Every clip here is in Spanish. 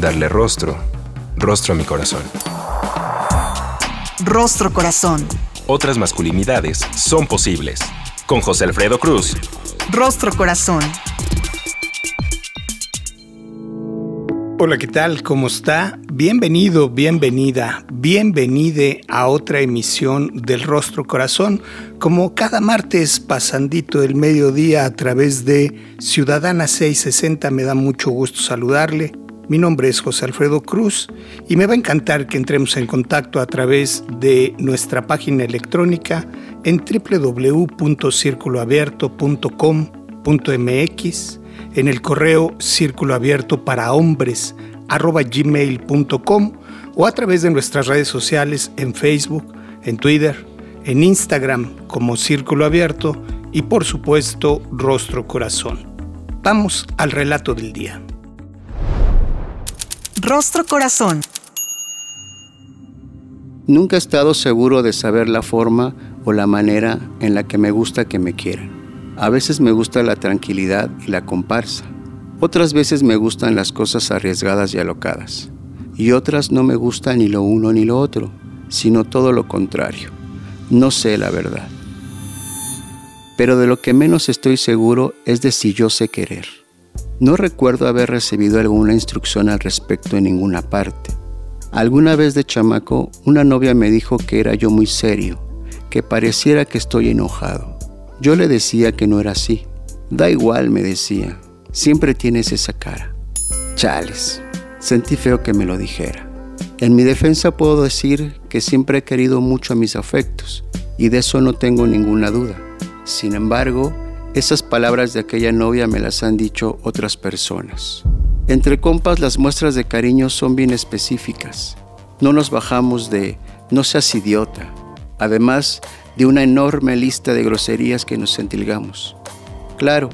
darle rostro, rostro a mi corazón. Rostro Corazón. Otras masculinidades son posibles. Con José Alfredo Cruz. Rostro Corazón. Hola, ¿qué tal? ¿Cómo está? Bienvenido, bienvenida, bienvenide a otra emisión del Rostro Corazón, como cada martes pasandito el mediodía a través de Ciudadana 660. Me da mucho gusto saludarle. Mi nombre es José Alfredo Cruz y me va a encantar que entremos en contacto a través de nuestra página electrónica en www.circuloabierto.com.mx, en el correo círculo abierto para hombres gmail.com o a través de nuestras redes sociales en Facebook, en Twitter, en Instagram como Círculo Abierto y por supuesto Rostro Corazón. Vamos al relato del día. Rostro Corazón. Nunca he estado seguro de saber la forma o la manera en la que me gusta que me quieran. A veces me gusta la tranquilidad y la comparsa. Otras veces me gustan las cosas arriesgadas y alocadas. Y otras no me gusta ni lo uno ni lo otro, sino todo lo contrario. No sé la verdad. Pero de lo que menos estoy seguro es de si yo sé querer. No recuerdo haber recibido alguna instrucción al respecto en ninguna parte. Alguna vez de chamaco, una novia me dijo que era yo muy serio, que pareciera que estoy enojado. Yo le decía que no era así. Da igual, me decía, siempre tienes esa cara. Chales, sentí feo que me lo dijera. En mi defensa puedo decir que siempre he querido mucho a mis afectos, y de eso no tengo ninguna duda. Sin embargo, esas palabras de aquella novia me las han dicho otras personas. Entre compas las muestras de cariño son bien específicas. No nos bajamos de no seas idiota, además de una enorme lista de groserías que nos sentilgamos. Claro,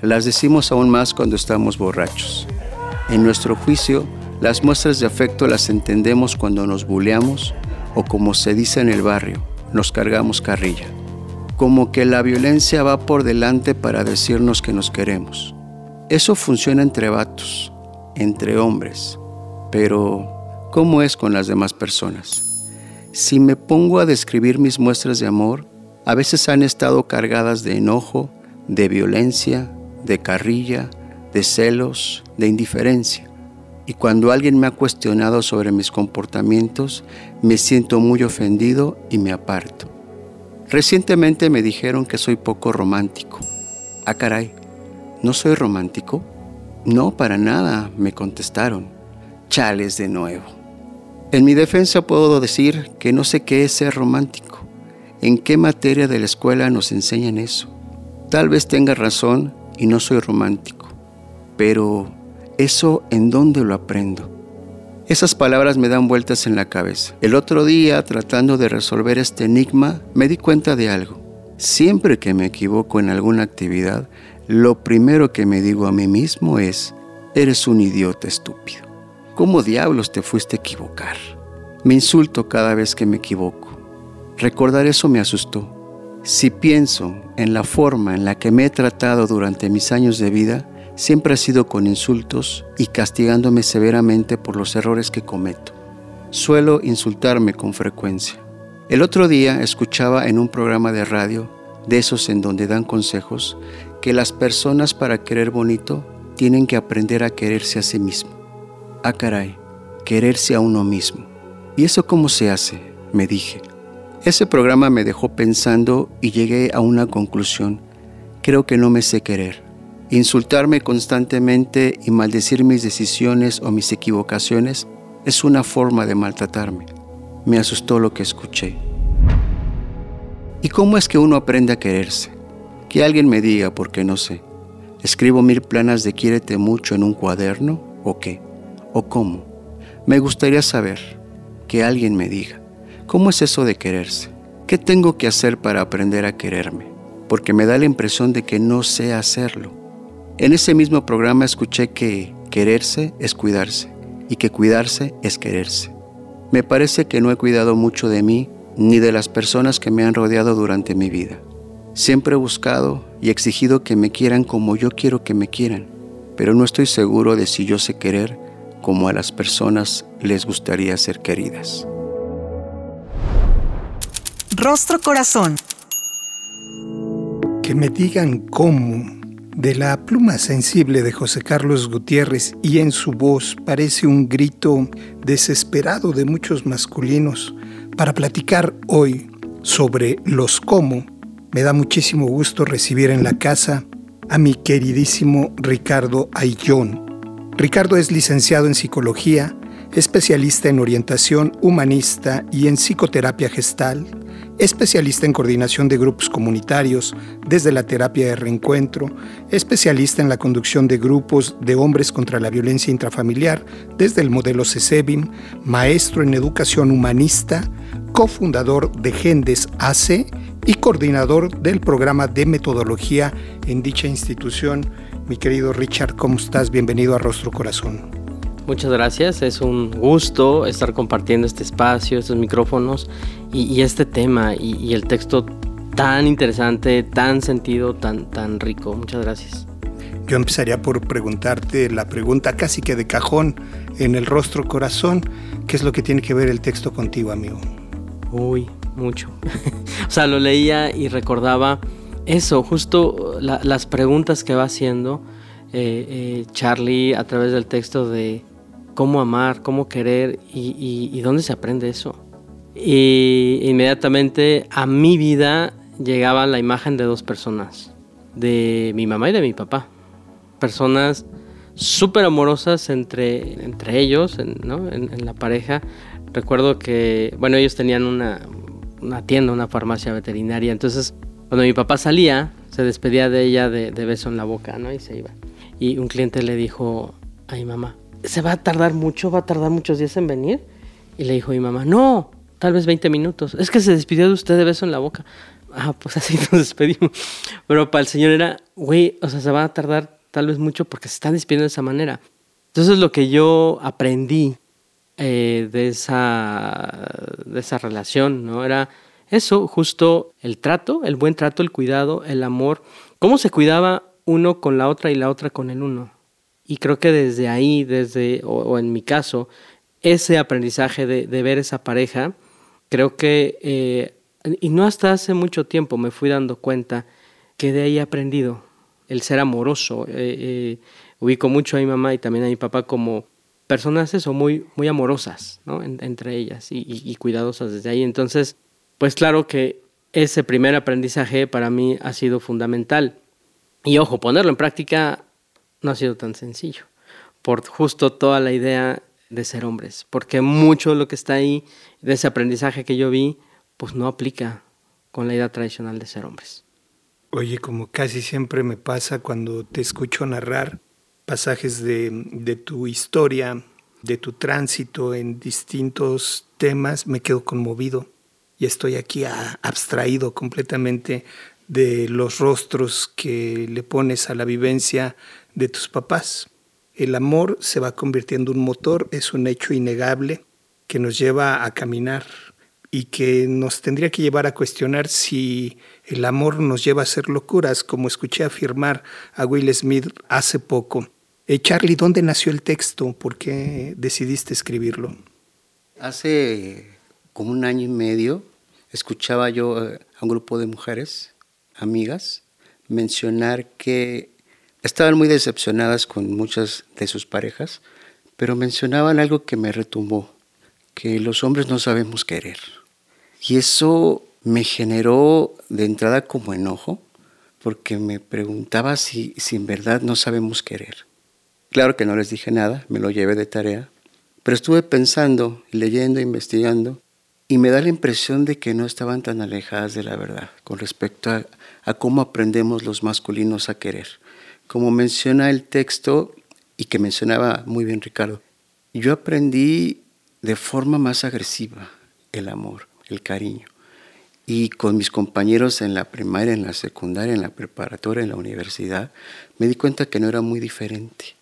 las decimos aún más cuando estamos borrachos. En nuestro juicio, las muestras de afecto las entendemos cuando nos buleamos o como se dice en el barrio, nos cargamos carrilla como que la violencia va por delante para decirnos que nos queremos. Eso funciona entre vatos, entre hombres, pero ¿cómo es con las demás personas? Si me pongo a describir mis muestras de amor, a veces han estado cargadas de enojo, de violencia, de carrilla, de celos, de indiferencia. Y cuando alguien me ha cuestionado sobre mis comportamientos, me siento muy ofendido y me aparto. Recientemente me dijeron que soy poco romántico. Ah, caray, ¿no soy romántico? No, para nada, me contestaron. Chales de nuevo. En mi defensa puedo decir que no sé qué es ser romántico. ¿En qué materia de la escuela nos enseñan eso? Tal vez tenga razón y no soy romántico. Pero, ¿eso en dónde lo aprendo? Esas palabras me dan vueltas en la cabeza. El otro día, tratando de resolver este enigma, me di cuenta de algo. Siempre que me equivoco en alguna actividad, lo primero que me digo a mí mismo es, eres un idiota estúpido. ¿Cómo diablos te fuiste a equivocar? Me insulto cada vez que me equivoco. Recordar eso me asustó. Si pienso en la forma en la que me he tratado durante mis años de vida, siempre ha sido con insultos y castigándome severamente por los errores que cometo. Suelo insultarme con frecuencia. El otro día escuchaba en un programa de radio, de esos en donde dan consejos, que las personas para querer bonito tienen que aprender a quererse a sí mismo. Ah, caray, quererse a uno mismo. ¿Y eso cómo se hace? Me dije. Ese programa me dejó pensando y llegué a una conclusión. Creo que no me sé querer. Insultarme constantemente y maldecir mis decisiones o mis equivocaciones es una forma de maltratarme. Me asustó lo que escuché. ¿Y cómo es que uno aprende a quererse? Que alguien me diga porque no sé. ¿Escribo mil planas de quiérete mucho en un cuaderno o qué? ¿O cómo? Me gustaría saber, que alguien me diga, ¿cómo es eso de quererse? ¿Qué tengo que hacer para aprender a quererme? Porque me da la impresión de que no sé hacerlo. En ese mismo programa escuché que quererse es cuidarse y que cuidarse es quererse. Me parece que no he cuidado mucho de mí ni de las personas que me han rodeado durante mi vida. Siempre he buscado y exigido que me quieran como yo quiero que me quieran, pero no estoy seguro de si yo sé querer como a las personas les gustaría ser queridas. Rostro Corazón. Que me digan cómo, de la pluma sensible de José Carlos Gutiérrez y en su voz parece un grito desesperado de muchos masculinos para platicar hoy sobre los cómo. Me da muchísimo gusto recibir en la casa a mi queridísimo Ricardo Ayllón. Ricardo es licenciado en psicología, especialista en orientación humanista y en psicoterapia gestal, especialista en coordinación de grupos comunitarios desde la terapia de reencuentro, especialista en la conducción de grupos de hombres contra la violencia intrafamiliar desde el modelo CESEBIM, maestro en educación humanista, cofundador de Gendes AC y coordinador del programa de metodología en dicha institución mi querido Richard, ¿cómo estás? Bienvenido a Rostro Corazón. Muchas gracias, es un gusto estar compartiendo este espacio, estos micrófonos y, este tema y, el texto tan interesante, tan sentido, tan, tan rico. Muchas gracias. Yo empezaría por preguntarte la pregunta casi que de cajón en el rostro corazón, ¿qué es lo que tiene que ver el texto contigo, amigo? Uy, mucho. o sea, lo leía y recordaba eso, justo las preguntas que va haciendo eh, eh, Charlie a través del texto de cómo amar, cómo querer y, dónde se aprende eso. Y inmediatamente a mi vida llegaba la imagen de dos personas, de mi mamá y de mi papá. Personas súper amorosas entre, entre ellos, en, en, la pareja. Recuerdo que, bueno, ellos tenían una, una tienda, una farmacia veterinaria, entonces cuando mi papá salía, se despedía de ella de, beso en la boca, ¿no? Y se iba. Y un cliente le dijo a mi mamá, ¿se va a tardar mucho? ¿Va a tardar muchos días en venir? Y le dijo mi mamá, no, tal vez 20 minutos. Es que se despidió de usted de beso en la boca. Ah, pues así nos despedimos. Pero para el señor era, güey, o sea, se va a tardar tal vez mucho porque se está despidiendo de esa manera. Entonces lo que yo aprendí eh, de, esa, de esa relación, ¿no? Era eso, justo el trato, el buen trato, el cuidado, el amor, cómo se cuidaba uno con la otra y la otra con el uno. Y creo que desde ahí, desde, o, en mi caso, ese aprendizaje de, ver esa pareja, creo que, eh, y no hasta hace mucho tiempo me fui dando cuenta que de ahí he aprendido el ser amoroso. Eh, eh, ubico mucho a mi mamá y también a mi papá como personas eso, muy, muy amorosas, ¿no? entre ellas y, y, cuidadosas desde ahí. Entonces, pues claro que ese primer aprendizaje para mí ha sido fundamental. Y ojo, ponerlo en práctica no ha sido tan sencillo, por justo toda la idea de ser hombres, porque mucho de lo que está ahí, de ese aprendizaje que yo vi, pues no aplica con la idea tradicional de ser hombres. Oye, como casi siempre me pasa cuando te escucho narrar pasajes de, de tu historia, de tu tránsito en distintos temas, me quedo conmovido y estoy aquí abstraído completamente de los rostros que le pones a la vivencia de tus papás. El amor se va convirtiendo en un motor, es un hecho innegable que nos lleva a caminar y que nos tendría que llevar a cuestionar si el amor nos lleva a hacer locuras, como escuché afirmar a Will Smith hace poco. Eh, Charlie, ¿dónde nació el texto? ¿Por qué decidiste escribirlo? Hace como un año y medio escuchaba yo eh, a un grupo de mujeres, amigas, mencionar que estaban muy decepcionadas con muchas de sus parejas, pero mencionaban algo que me retumbó, que los hombres no sabemos querer. Y eso me generó de entrada como enojo, porque me preguntaba si, si en verdad no sabemos querer. Claro que no les dije nada, me lo llevé de tarea, pero estuve pensando, leyendo, investigando, y me da la impresión de que no estaban tan alejadas de la verdad con respecto a, cómo aprendemos los masculinos a querer. Como menciona el texto y que mencionaba muy bien Ricardo, yo aprendí de forma más agresiva el amor, el cariño. Y con mis compañeros en la primaria, en la secundaria, en la preparatoria, en la universidad, me di cuenta que no era muy diferente.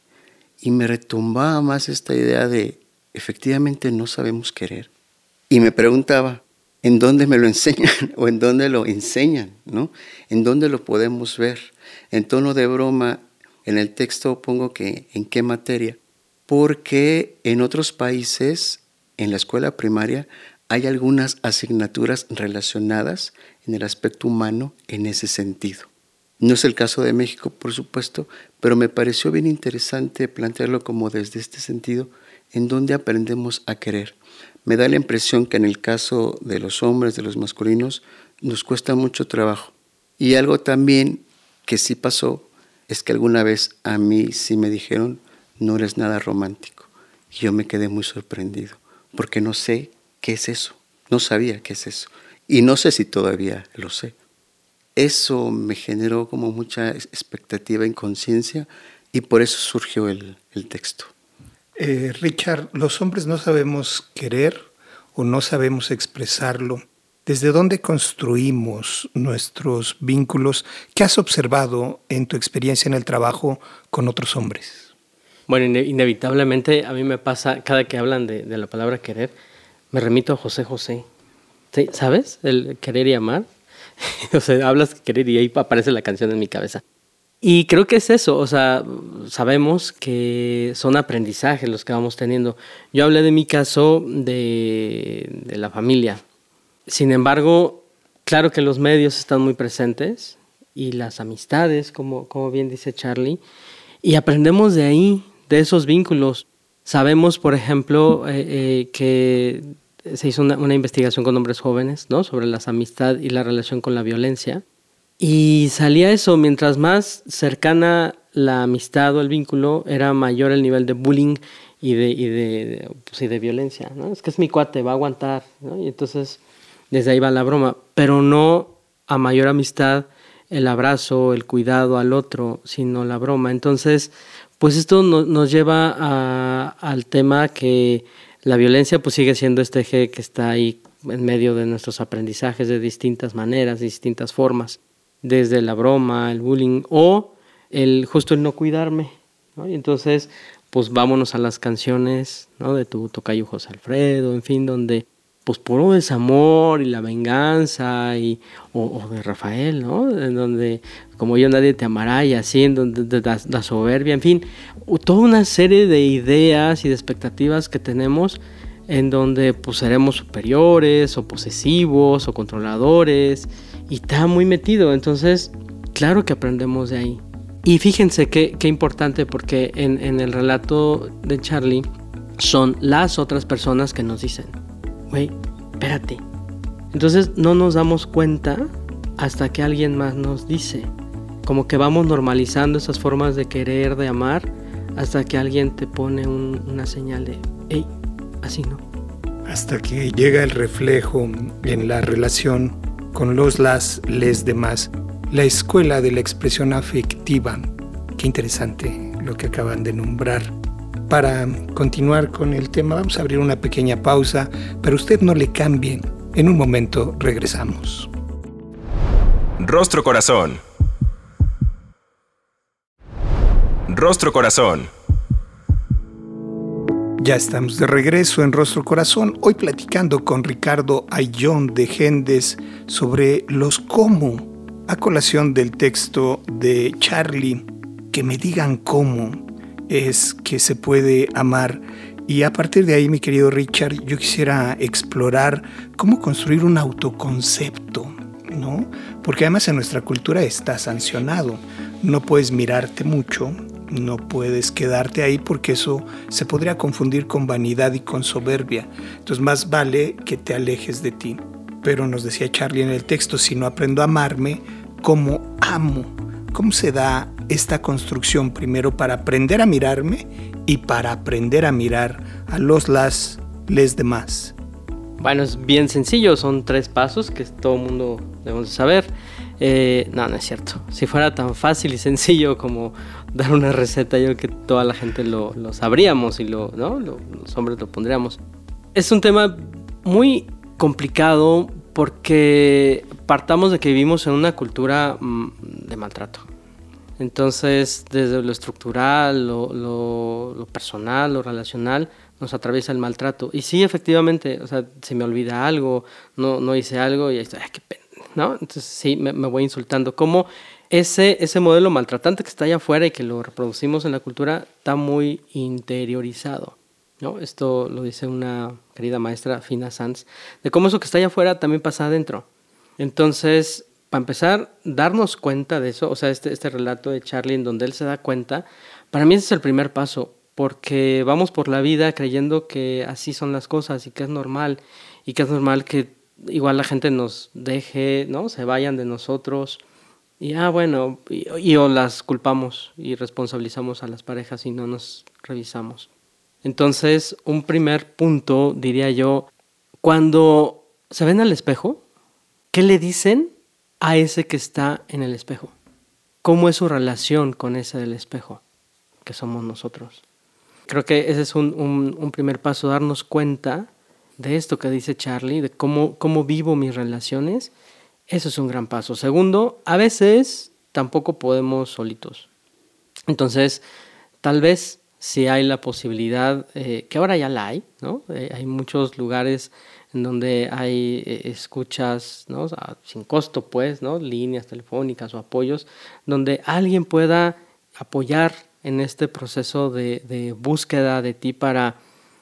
Y me retumbaba más esta idea de, efectivamente no sabemos querer. Y me preguntaba, ¿en dónde me lo enseñan o en dónde lo enseñan? ¿no? ¿En dónde lo podemos ver? En tono de broma, en el texto pongo que en qué materia, porque en otros países, en la escuela primaria, hay algunas asignaturas relacionadas en el aspecto humano en ese sentido. No es el caso de México, por supuesto, pero me pareció bien interesante plantearlo como desde este sentido, en donde aprendemos a querer. Me da la impresión que en el caso de los hombres, de los masculinos, nos cuesta mucho trabajo. Y algo también que sí pasó es que alguna vez a mí sí me dijeron, no eres nada romántico. Y yo me quedé muy sorprendido, porque no sé qué es eso, no sabía qué es eso. Y no sé si todavía lo sé. Eso me generó como mucha expectativa, inconsciencia, y por eso surgió el, el texto. Eh, Richard, los hombres no sabemos querer o no sabemos expresarlo. ¿Desde dónde construimos nuestros vínculos? ¿Qué has observado en tu experiencia en el trabajo con otros hombres? Bueno, inevitablemente a mí me pasa, cada que hablan de, la palabra querer, me remito a José José. ¿Sabes? El querer y amar. o sea, hablas querer y ahí aparece la canción en mi cabeza. Y creo que es eso, o sea, sabemos que son aprendizajes los que vamos teniendo. Yo hablé de mi caso de, de la familia. Sin embargo, claro que los medios están muy presentes y las amistades, como, como bien dice Charlie, y aprendemos de ahí, de esos vínculos. Sabemos, por ejemplo, eh, eh, que se hizo una, una, investigación con hombres jóvenes ¿no? sobre las amistad y la relación con la violencia. Y salía eso, mientras más cercana la amistad o el vínculo, era mayor el nivel de bullying y de, y de, pues, y de violencia. ¿no? Es que es mi cuate, va a aguantar. ¿no? Y entonces, desde ahí va la broma. Pero no a mayor amistad el abrazo, el cuidado al otro, sino la broma. Entonces, pues esto no, nos lleva a, al tema que la violencia pues sigue siendo este eje que está ahí en medio de nuestros aprendizajes de distintas maneras, de distintas formas desde la broma, el bullying o el justo el no cuidarme. Y entonces, pues vámonos a las canciones ¿no? de tu tocayo José Alfredo, en fin, donde pues puro desamor y la venganza y o, de Rafael, ¿no? En donde como yo nadie te amará y así, en donde la, soberbia, en fin, toda una serie de ideas y de expectativas que tenemos en donde pues seremos superiores o posesivos o controladores y está muy metido, entonces claro que aprendemos de ahí. Y fíjense qué, qué importante porque en, el relato de Charlie son las otras personas que nos dicen, güey, espérate. Entonces no nos damos cuenta hasta que alguien más nos dice. Como que vamos normalizando esas formas de querer, de amar, hasta que alguien te pone un, una señal de, hey, así no. Hasta que llega el reflejo en la relación con los, las, les demás. La escuela de la expresión afectiva. Qué interesante lo que acaban de nombrar. Para continuar con el tema vamos a abrir una pequeña pausa, pero usted no le cambie. En un momento regresamos. Rostro Corazón. Rostro Corazón. Ya estamos de regreso en Rostro Corazón, hoy platicando con Ricardo Ayón de Gendes sobre los cómo, a colación del texto de Charlie, que me digan cómo es que se puede amar. Y a partir de ahí, mi querido Richard, yo quisiera explorar cómo construir un autoconcepto, ¿no? Porque además en nuestra cultura está sancionado. No puedes mirarte mucho, no puedes quedarte ahí porque eso se podría confundir con vanidad y con soberbia. Entonces más vale que te alejes de ti. Pero nos decía Charlie en el texto, si no aprendo a amarme, ¿cómo amo? ¿Cómo se da esta construcción primero para aprender a mirarme y para aprender a mirar a los las les demás? Bueno, es bien sencillo, son tres pasos que todo el mundo debemos saber. Eh, no, no es cierto. Si fuera tan fácil y sencillo como dar una receta, yo creo que toda la gente lo, sabríamos y lo, ¿no? los hombres lo pondríamos. Es un tema muy complicado porque partamos de que vivimos en una cultura mm, de maltrato. Entonces, desde lo estructural, lo, personal, lo relacional, nos atraviesa el maltrato. Y sí, efectivamente, o sea, se me olvida algo, no, no hice algo y ahí estoy, ay, qué pena, ¿no? Entonces, sí, me, voy insultando. Como ese, ese modelo maltratante que está allá afuera y que lo reproducimos en la cultura está muy interiorizado. ¿no? Esto lo dice una querida maestra, Fina Sanz, de cómo eso que está allá afuera también pasa adentro. Entonces, para empezar, darnos cuenta de eso, o sea, este, este relato de Charlie en donde él se da cuenta, para mí ese es el primer paso, porque vamos por la vida creyendo que así son las cosas y que es normal, y que es normal que igual la gente nos deje, ¿no? Se vayan de nosotros. Y ah, bueno, y o las culpamos y responsabilizamos a las parejas y no nos revisamos. Entonces, un primer punto, diría yo, cuando se ven al espejo, ¿qué le dicen a ese que está en el espejo? ¿Cómo es su relación con ese del espejo, que somos nosotros? Creo que ese es un, primer paso, darnos cuenta de esto que dice Charlie, de cómo, cómo vivo mis relaciones. Eso es un gran paso. Segundo, a veces tampoco podemos solitos. Entonces, tal vez si hay la posibilidad, eh, que ahora ya la hay, ¿no? Eh, hay muchos lugares donde hay eh, escuchas, ¿no? sin costo, pues, ¿no? Líneas telefónicas o apoyos, donde alguien pueda apoyar en este proceso de, de búsqueda de ti para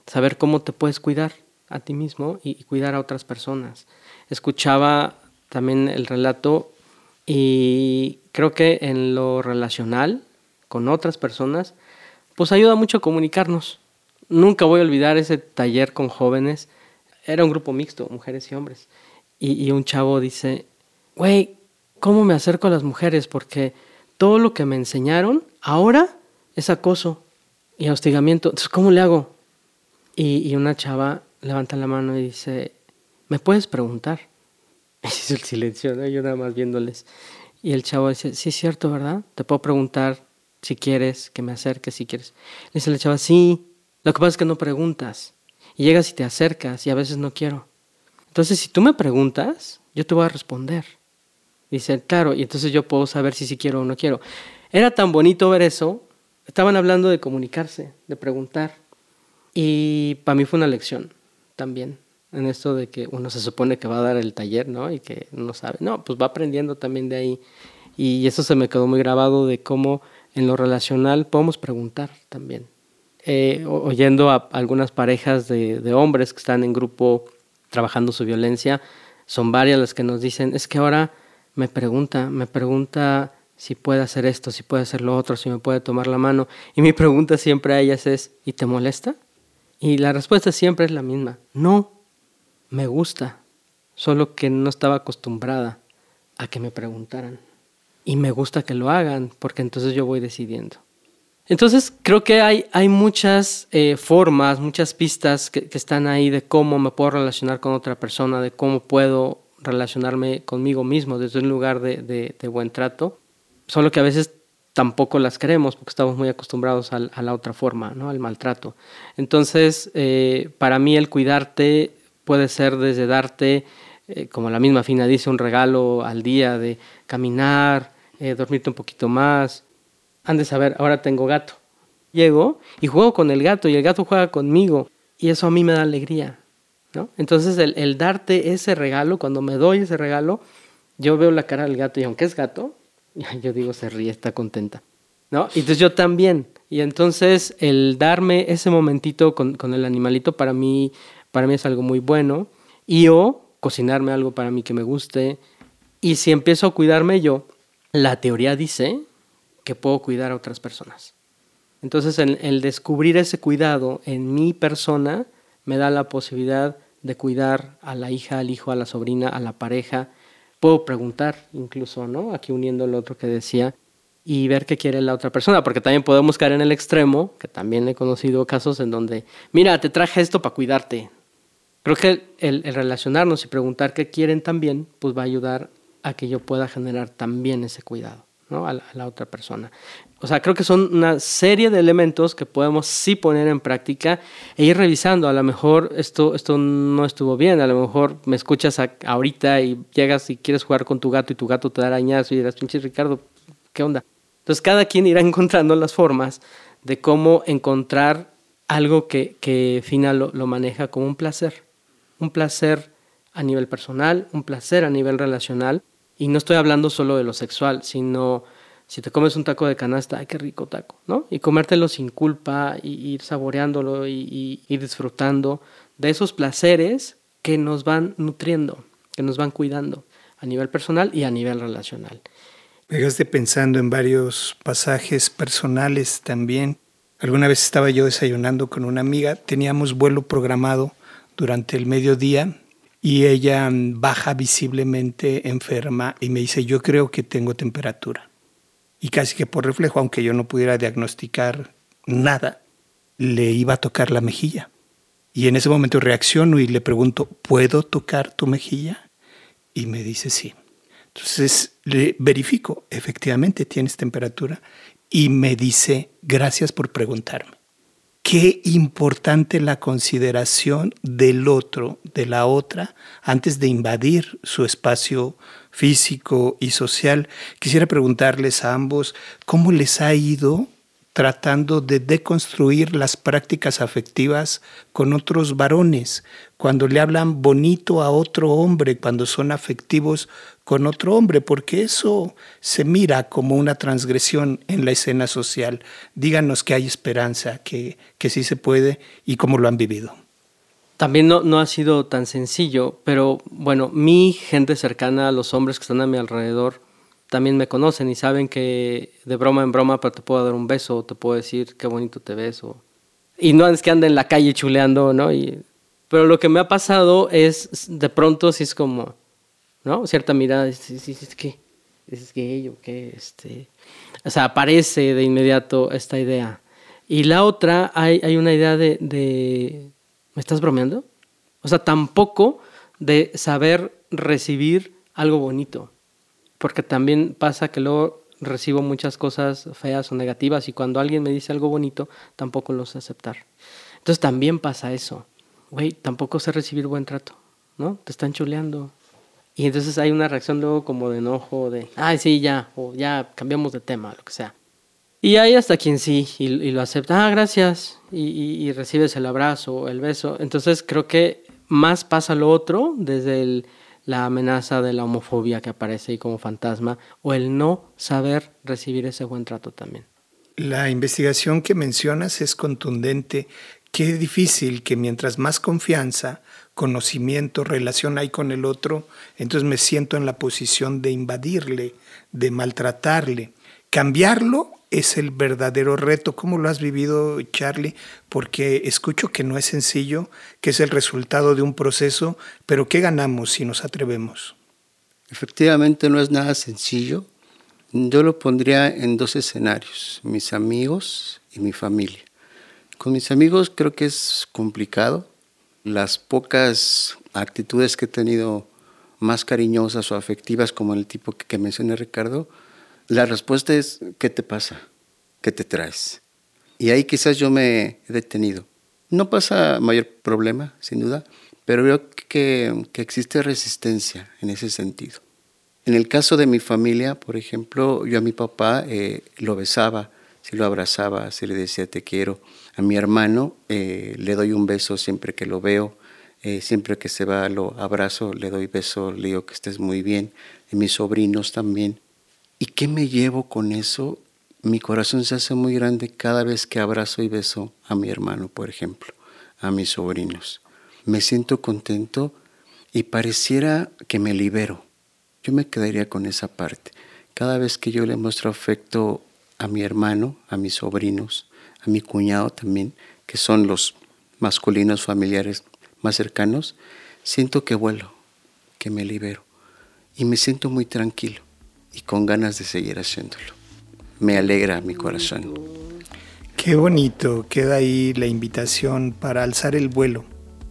saber cómo te puedes cuidar a ti mismo y, y cuidar a otras personas. Escuchaba también el relato y creo que en lo relacional con otras personas, pues ayuda mucho a comunicarnos. Nunca voy a olvidar ese taller con jóvenes. Era un grupo mixto, mujeres y hombres. Y, un chavo dice, güey, ¿cómo me acerco a las mujeres? Porque todo lo que me enseñaron ahora es acoso y hostigamiento. Entonces, ¿cómo le hago? Y, y una chava levanta la mano y dice, ¿me puedes preguntar? Y el silencio, ¿no? yo nada más viéndoles. Y el chavo dice, sí es cierto, ¿verdad? Te puedo preguntar si quieres, que me acerques si quieres. Le dice la chava, sí, lo que pasa es que no preguntas. Y llegas y te acercas y a veces no quiero. Entonces, si tú me preguntas, yo te voy a responder. Dice, claro, y entonces yo puedo saber si sí quiero o no quiero. Era tan bonito ver eso. Estaban hablando de comunicarse, de preguntar. Y para mí fue una lección también en esto de que uno se supone que va a dar el taller, ¿no? Y que no sabe. No, pues va aprendiendo también de ahí. Y eso se me quedó muy grabado de cómo en lo relacional podemos preguntar también. Eh, oyendo a algunas parejas de, hombres que están en grupo trabajando su violencia, son varias las que nos dicen, es que ahora me pregunta, me pregunta si puede hacer esto, si puede hacer lo otro, si me puede tomar la mano. Y mi pregunta siempre a ellas es, ¿y te molesta? Y la respuesta siempre es la misma, no, me gusta, solo que no estaba acostumbrada a que me preguntaran y me gusta que lo hagan porque entonces yo voy decidiendo. Entonces creo que hay, hay muchas eh, formas, muchas pistas que, están ahí de cómo me puedo relacionar con otra persona, de cómo puedo relacionarme conmigo mismo desde un lugar de, de, buen trato, solo que a veces tampoco las queremos porque estamos muy acostumbrados a, la otra forma, ¿no? al maltrato. Entonces, eh, para mí el cuidarte puede ser desde darte, eh, como la misma Fina dice, un regalo al día de caminar, eh, dormirte un poquito más. Han de saber, ahora tengo gato. Llego y juego con el gato y el gato juega conmigo y eso a mí me da alegría. ¿no? Entonces el, darte ese regalo, cuando me doy ese regalo, yo veo la cara del gato y aunque es gato, yo digo, se ríe, está contenta. ¿no? Y entonces yo también. Y entonces el darme ese momentito con, con, el animalito para mí, para mí es algo muy bueno. Y o cocinarme algo para mí que me guste. Y si empiezo a cuidarme yo, la teoría dice que puedo cuidar a otras personas. Entonces, el, descubrir ese cuidado en mi persona me da la posibilidad de cuidar a la hija, al hijo, a la sobrina, a la pareja. Puedo preguntar incluso, ¿no? Aquí uniendo lo otro que decía, y ver qué quiere la otra persona, porque también podemos caer en el extremo, que también he conocido casos en donde, mira, te traje esto para cuidarte. Creo que el, el relacionarnos y preguntar qué quieren también, pues va a ayudar a que yo pueda generar también ese cuidado ¿no? a, la, otra persona. O sea, creo que son una serie de elementos que podemos sí poner en práctica e ir revisando. A lo mejor esto, esto no estuvo bien, a lo mejor me escuchas ahorita y llegas y quieres jugar con tu gato y tu gato te da arañazo y dirás, pinche Ricardo, ¿qué onda? Entonces cada quien irá encontrando las formas de cómo encontrar algo que, que Fina lo, lo maneja como un placer. Un placer a nivel personal, un placer a nivel relacional. Y no estoy hablando solo de lo sexual, sino si te comes un taco de canasta, ay, qué rico taco, ¿no? Y comértelo sin culpa, y ir saboreándolo y, ir disfrutando de esos placeres que nos van nutriendo, que nos van cuidando a nivel personal y a nivel relacional. Me dejaste pensando en varios pasajes personales también. Alguna vez estaba yo desayunando con una amiga, teníamos vuelo programado durante el mediodía y ella baja visiblemente enferma y me dice, yo creo que tengo temperatura. Y casi que por reflejo, aunque yo no pudiera diagnosticar nada, le iba a tocar la mejilla. Y en ese momento reacciono y le pregunto, ¿puedo tocar tu mejilla? Y me dice sí. Entonces le verifico, efectivamente tienes temperatura y me dice, gracias por preguntarme. Qué importante la consideración del otro, de la otra, antes de invadir su espacio físico y social. Quisiera preguntarles a ambos cómo les ha ido tratando de deconstruir las prácticas afectivas con otros varones, cuando le hablan bonito a otro hombre, cuando son afectivos con otro hombre, porque eso se mira como una transgresión en la escena social. Díganos que hay esperanza, que, que sí se puede y cómo lo han vivido. También no, no ha sido tan sencillo, pero bueno, mi gente cercana, los hombres que están a mi alrededor, también me conocen y saben que de broma en broma, pero te puedo dar un beso, o te puedo decir qué bonito te ves, y no es que ande en la calle chuleando, ¿no? Y, pero lo que me ha pasado es, de pronto, si es como, ¿no? Cierta mirada, es, que es gay o qué, este, o sea, aparece de inmediato esta idea. Y la otra, hay, hay una idea de, de, ¿me estás bromeando? O sea, tampoco de saber recibir algo bonito porque también pasa que luego recibo muchas cosas feas o negativas y cuando alguien me dice algo bonito, tampoco lo sé aceptar. Entonces también pasa eso. Güey, tampoco sé recibir buen trato, ¿no? Te están chuleando. Y entonces hay una reacción luego como de enojo, de, ay, sí, ya, o ya cambiamos de tema, lo que sea. Y hay hasta quien sí, y, lo acepta, ah, gracias, y, y, y recibes el abrazo, el beso. Entonces creo que más pasa lo otro, desde el la amenaza de la homofobia que aparece ahí como fantasma o el no saber recibir ese buen trato también. La investigación que mencionas es contundente. Qué difícil que mientras más confianza, conocimiento, relación hay con el otro, entonces me siento en la posición de invadirle, de maltratarle. Cambiarlo es el verdadero reto. ¿Cómo lo has vivido, Charlie? Porque escucho que no es sencillo, que es el resultado de un proceso, pero ¿qué ganamos si nos atrevemos? Efectivamente no es nada sencillo. Yo lo pondría en dos escenarios, mis amigos y mi familia. Con mis amigos creo que es complicado. Las pocas actitudes que he tenido más cariñosas o afectivas, como el tipo que, que mencioné Ricardo, la respuesta es, ¿qué te pasa? ¿Qué te traes? Y ahí quizás yo me he detenido. No pasa mayor problema, sin duda, pero veo que, que existe resistencia en ese sentido. En el caso de mi familia, por ejemplo, yo a mi papá eh, lo besaba, si lo abrazaba, si le decía te quiero. A mi hermano eh, le doy un beso siempre que lo veo, eh, siempre que se va lo abrazo, le doy beso, le digo que estés muy bien. Y mis sobrinos también. ¿Y qué me llevo con eso? Mi corazón se hace muy grande cada vez que abrazo y beso a mi hermano, por ejemplo, a mis sobrinos. Me siento contento y pareciera que me libero. Yo me quedaría con esa parte. Cada vez que yo le muestro afecto a mi hermano, a mis sobrinos, a mi cuñado también, que son los masculinos familiares más cercanos, siento que vuelo, que me libero y me siento muy tranquilo y con ganas de seguir haciéndolo. Me alegra mi corazón. Qué bonito, queda ahí la invitación para alzar el vuelo,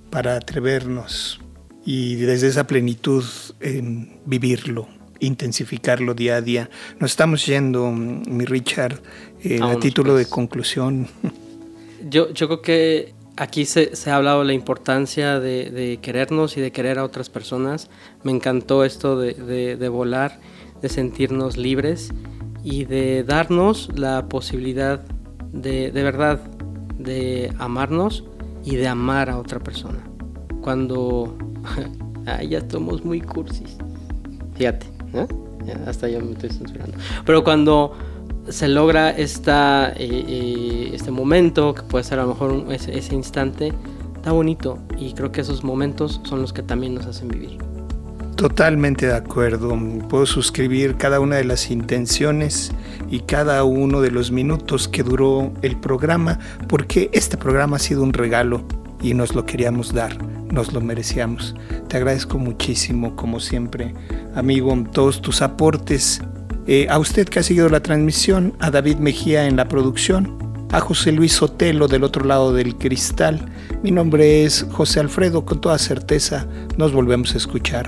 para atrevernos y desde esa plenitud en vivirlo intensificarlo día a día. Nos estamos yendo, mi Richard, eh, a título de conclusión. Yo, yo creo que aquí se, se, ha hablado de la importancia de, de, querernos y de querer a otras personas. Me encantó esto de, de, de volar, de sentirnos libres y de darnos la posibilidad de, de verdad de amarnos y de amar a otra persona. Cuando ya estamos muy cursis. Fíjate, ¿eh? hasta yo me estoy censurando. Pero cuando se logra esta, eh, eh, este momento, que puede ser a lo mejor ese, ese instante, está bonito. Y creo que esos momentos son los que también nos hacen vivir. Totalmente de acuerdo. Puedo suscribir cada una de las intenciones y cada uno de los minutos que duró el programa, porque este programa ha sido un regalo y nos lo queríamos dar, nos lo merecíamos. Te agradezco muchísimo, como siempre, amigo, todos tus aportes. Eh, a usted que ha seguido la transmisión, a David Mejía en la producción, a José Luis Sotelo del otro lado del cristal. Mi nombre es José Alfredo, con toda certeza nos volvemos a escuchar.